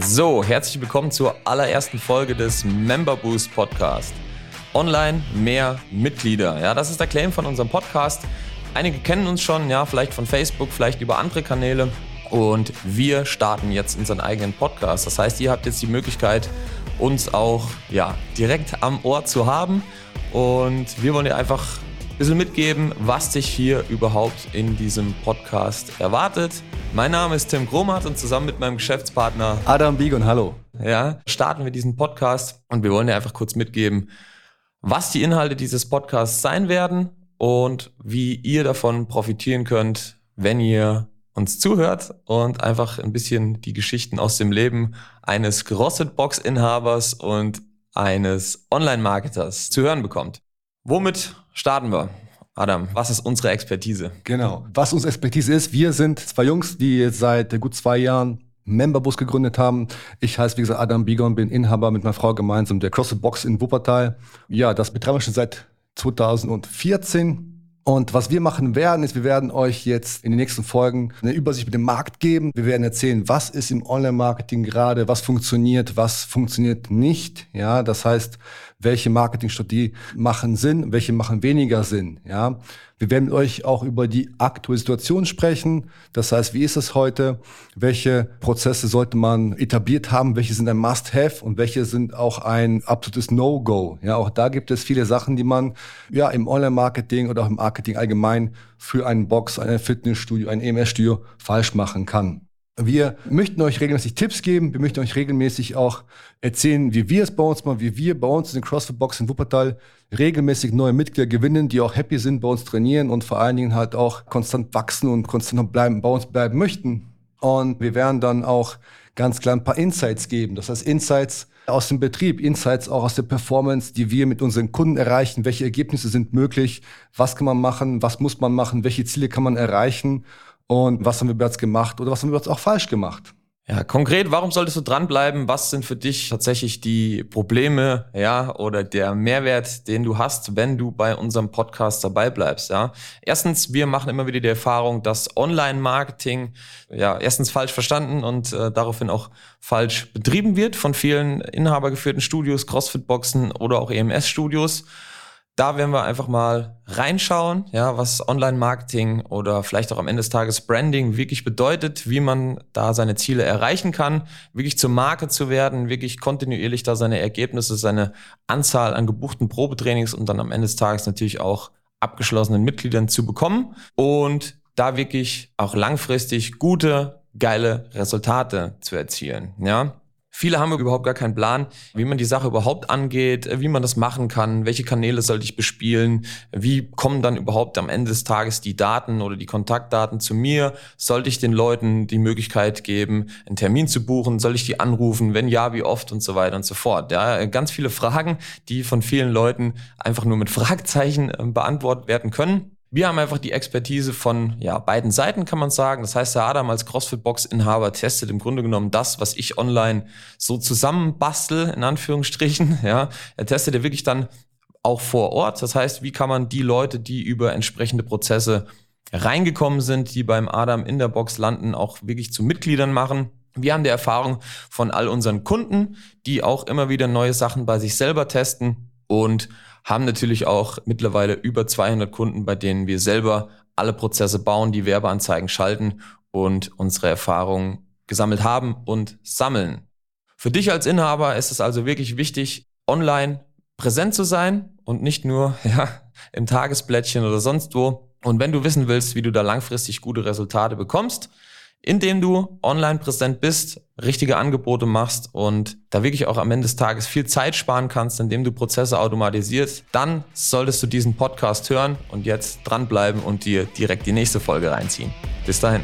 So, herzlich willkommen zur allerersten Folge des Member Boost Podcast. Online mehr Mitglieder. Ja, das ist der Claim von unserem Podcast. Einige kennen uns schon, ja, vielleicht von Facebook, vielleicht über andere Kanäle. Und wir starten jetzt unseren eigenen Podcast. Das heißt, ihr habt jetzt die Möglichkeit, uns auch ja, direkt am Ohr zu haben. Und wir wollen dir einfach ein bisschen mitgeben, was dich hier überhaupt in diesem Podcast erwartet. Mein Name ist Tim Gromat und zusammen mit meinem Geschäftspartner Adam Biegun, hallo. Ja, starten wir diesen Podcast und wir wollen dir einfach kurz mitgeben, was die Inhalte dieses Podcasts sein werden und wie ihr davon profitieren könnt, wenn ihr uns zuhört und einfach ein bisschen die Geschichten aus dem Leben eines CrossFit-Box-Inhabers und eines Online-Marketers zu hören bekommt. Womit starten wir? Adam, was ist unsere Expertise? Genau. Was unsere Expertise ist, wir sind zwei Jungs, die seit gut zwei Jahren Memberbus gegründet haben. Ich heiße, wie gesagt, Adam Bieger bin Inhaber mit meiner Frau gemeinsam der CrossFit Box in Wuppertal. Ja, das betreiben wir schon seit 2014. Und was wir machen werden, ist, wir werden euch jetzt in den nächsten Folgen eine Übersicht mit dem Markt geben. Wir werden erzählen, was ist im Online-Marketing gerade, was funktioniert, was funktioniert nicht. Ja, das heißt, welche Marketingstrategie machen Sinn, welche machen weniger Sinn. Ja, wir werden mit euch auch über die aktuelle Situation sprechen. Das heißt, wie ist es heute? Welche Prozesse sollte man etabliert haben? Welche sind ein Must-Have und welche sind auch ein absolutes No-Go? Ja, auch da gibt es viele Sachen, die man ja im Online-Marketing oder auch im Marketing allgemein für einen Box, ein Fitnessstudio, ein EMS-Studio falsch machen kann. Wir möchten euch regelmäßig Tipps geben. Wir möchten euch regelmäßig auch erzählen, wie wir es bei uns machen, wie wir bei uns in den CrossFit Box in Wuppertal regelmäßig neue Mitglieder gewinnen, die auch happy sind, bei uns trainieren und vor allen Dingen halt auch konstant wachsen und konstant bleiben, bei uns bleiben möchten. Und wir werden dann auch ganz klar ein paar Insights geben. Das heißt Insights aus dem Betrieb, Insights auch aus der Performance, die wir mit unseren Kunden erreichen. Welche Ergebnisse sind möglich? Was kann man machen? Was muss man machen? Welche Ziele kann man erreichen? Und was haben wir bereits gemacht oder was haben wir bereits auch falsch gemacht. Ja, konkret, warum solltest du dranbleiben? Was sind für dich tatsächlich die Probleme, ja, oder der Mehrwert, den du hast, wenn du bei unserem Podcast dabei bleibst, ja? Erstens, wir machen immer wieder die Erfahrung, dass Online-Marketing, ja, erstens falsch verstanden und äh, daraufhin auch falsch betrieben wird von vielen inhabergeführten Studios, Crossfit-Boxen oder auch EMS-Studios. Da werden wir einfach mal reinschauen, ja, was Online-Marketing oder vielleicht auch am Ende des Tages Branding wirklich bedeutet, wie man da seine Ziele erreichen kann, wirklich zur Marke zu werden, wirklich kontinuierlich da seine Ergebnisse, seine Anzahl an gebuchten Probetrainings und dann am Ende des Tages natürlich auch abgeschlossenen Mitgliedern zu bekommen und da wirklich auch langfristig gute, geile Resultate zu erzielen, ja. Viele haben überhaupt gar keinen Plan, wie man die Sache überhaupt angeht, wie man das machen kann, welche Kanäle sollte ich bespielen, wie kommen dann überhaupt am Ende des Tages die Daten oder die Kontaktdaten zu mir, sollte ich den Leuten die Möglichkeit geben, einen Termin zu buchen, soll ich die anrufen, wenn ja, wie oft und so weiter und so fort. Ja, ganz viele Fragen, die von vielen Leuten einfach nur mit Fragezeichen äh, beantwortet werden können. Wir haben einfach die Expertise von ja, beiden Seiten, kann man sagen. Das heißt, der Adam als CrossFit-Box-Inhaber testet im Grunde genommen das, was ich online so zusammenbastel, in Anführungsstrichen. Ja, er testet ja wirklich dann auch vor Ort. Das heißt, wie kann man die Leute, die über entsprechende Prozesse reingekommen sind, die beim Adam in der Box landen, auch wirklich zu Mitgliedern machen. Wir haben die Erfahrung von all unseren Kunden, die auch immer wieder neue Sachen bei sich selber testen und haben natürlich auch mittlerweile über 200 Kunden, bei denen wir selber alle Prozesse bauen, die Werbeanzeigen schalten und unsere Erfahrungen gesammelt haben und sammeln. Für dich als Inhaber ist es also wirklich wichtig, online präsent zu sein und nicht nur ja, im Tagesblättchen oder sonst wo. Und wenn du wissen willst, wie du da langfristig gute Resultate bekommst, indem du online präsent bist, richtige Angebote machst und da wirklich auch am Ende des Tages viel Zeit sparen kannst, indem du Prozesse automatisierst, dann solltest du diesen Podcast hören und jetzt dranbleiben und dir direkt die nächste Folge reinziehen. Bis dahin.